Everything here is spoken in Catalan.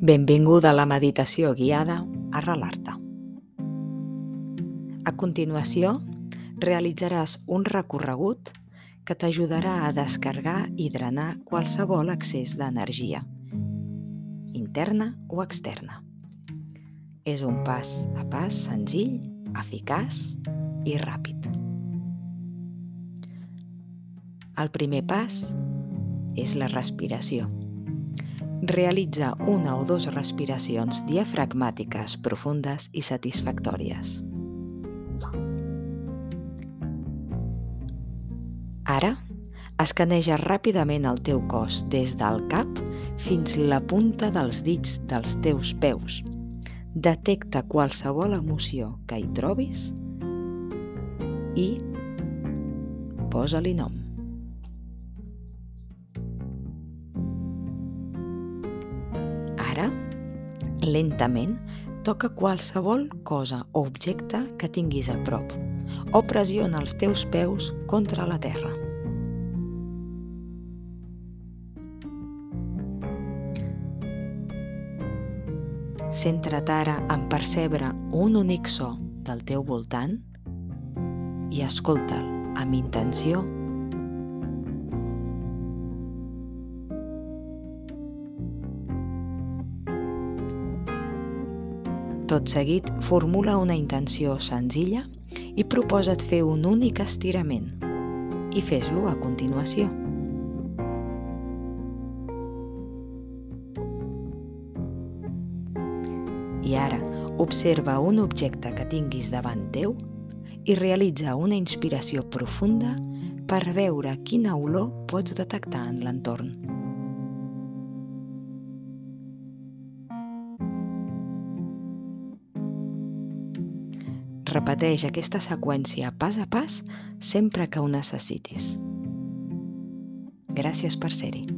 Benvinguda a la meditació guiada a Relar-te. A continuació, realitzaràs un recorregut que t'ajudarà a descarregar i drenar qualsevol excés d'energia, interna o externa. És un pas a pas senzill, eficaç i ràpid. El primer pas és la respiració realitza una o dues respiracions diafragmàtiques profundes i satisfactòries. Ara, escaneja ràpidament el teu cos des del cap fins la punta dels dits dels teus peus. Detecta qualsevol emoció que hi trobis i posa-li nom. Ara, lentament, toca qualsevol cosa o objecte que tinguis a prop o pressiona els teus peus contra la terra. Centra't ara en percebre un únic so del teu voltant i escolta'l amb intenció Tot seguit, formula una intenció senzilla i proposa't fer un únic estirament i fes-lo a continuació. I ara, observa un objecte que tinguis davant teu i realitza una inspiració profunda per veure quina olor pots detectar en l'entorn. Repeteix aquesta seqüència pas a pas sempre que ho necessitis. Gràcies per ser-hi.